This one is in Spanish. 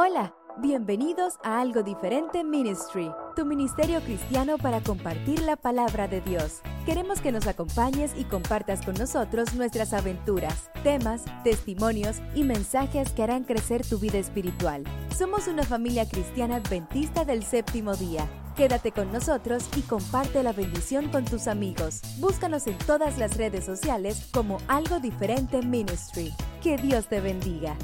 Hola, bienvenidos a Algo Diferente Ministry, tu ministerio cristiano para compartir la palabra de Dios. Queremos que nos acompañes y compartas con nosotros nuestras aventuras, temas, testimonios y mensajes que harán crecer tu vida espiritual. Somos una familia cristiana adventista del séptimo día. Quédate con nosotros y comparte la bendición con tus amigos. Búscanos en todas las redes sociales como Algo Diferente Ministry. Que Dios te bendiga.